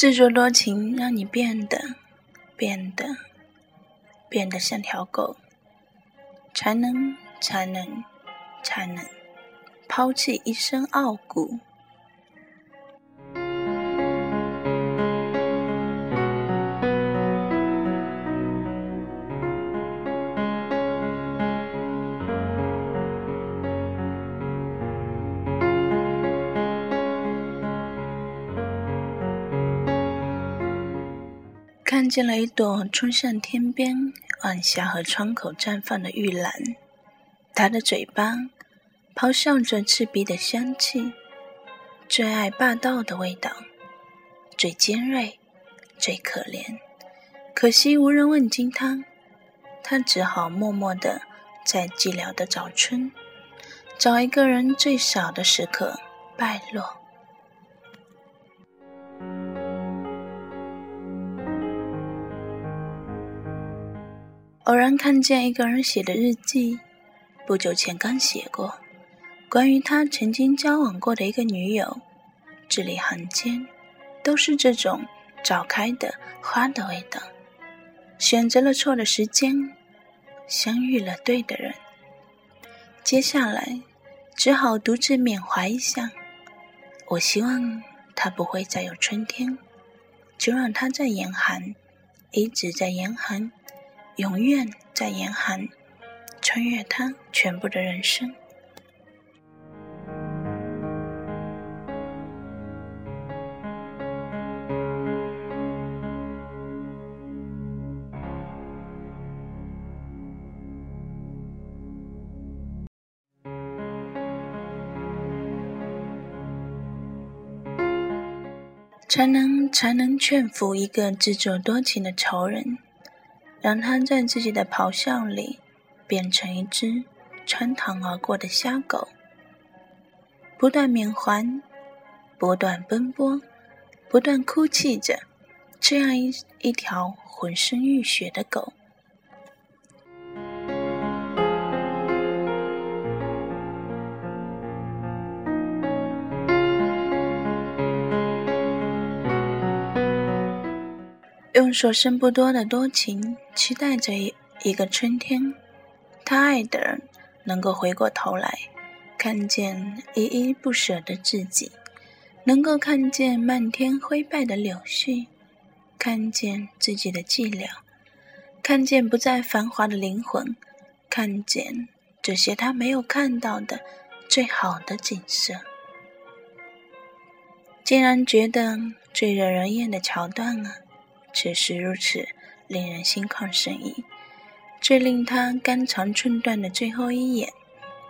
自作多情让你变得、变得、变得像条狗，才能、才能、才能抛弃一身傲骨。看见了一朵冲向天边、往下和窗口绽放的玉兰，它的嘴巴咆哮着刺鼻的香气，最爱霸道的味道，最尖锐，最可怜。可惜无人问津他，他只好默默的在寂寥的早春，找一个人最少的时刻败落。偶然看见一个人写的日记，不久前刚写过，关于他曾经交往过的一个女友，字里行间都是这种早开的花的味道。选择了错的时间，相遇了对的人，接下来只好独自缅怀一下。我希望他不会再有春天，就让他在严寒，一直在严寒。永远在严寒，穿越他全部的人生。才能才能劝服一个自作多情的仇人。让它在自己的咆哮里变成一只穿堂而过的瞎狗，不断缅怀，不断奔波，不断哭泣着，这样一一条浑身浴血的狗。用所剩不多的多情，期待着一一个春天，他爱的人能够回过头来，看见依依不舍的自己，能够看见漫天灰败的柳絮，看见自己的寂寥，看见不再繁华的灵魂，看见这些他没有看到的最好的景色，竟然觉得最惹人厌的桥段啊！却是如此令人心旷神怡，最令他肝肠寸断的最后一眼，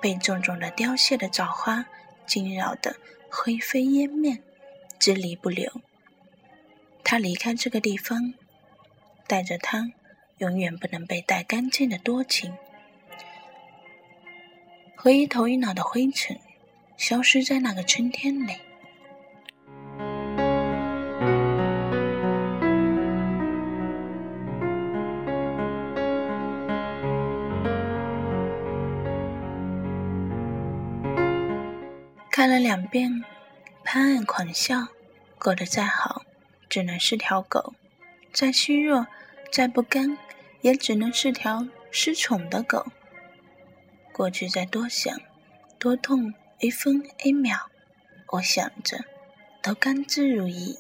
被重重的凋谢的枣花惊扰的灰飞烟灭，支离不留。他离开这个地方，带着他永远不能被带干净的多情，和一头一脑的灰尘，消失在那个春天里。看了两遍，潘岸狂笑，过得再好，只能是条狗；再虚弱，再不甘，也只能是条失宠的狗。过去再多想，多痛，一分一秒，我想着，都甘之如饴。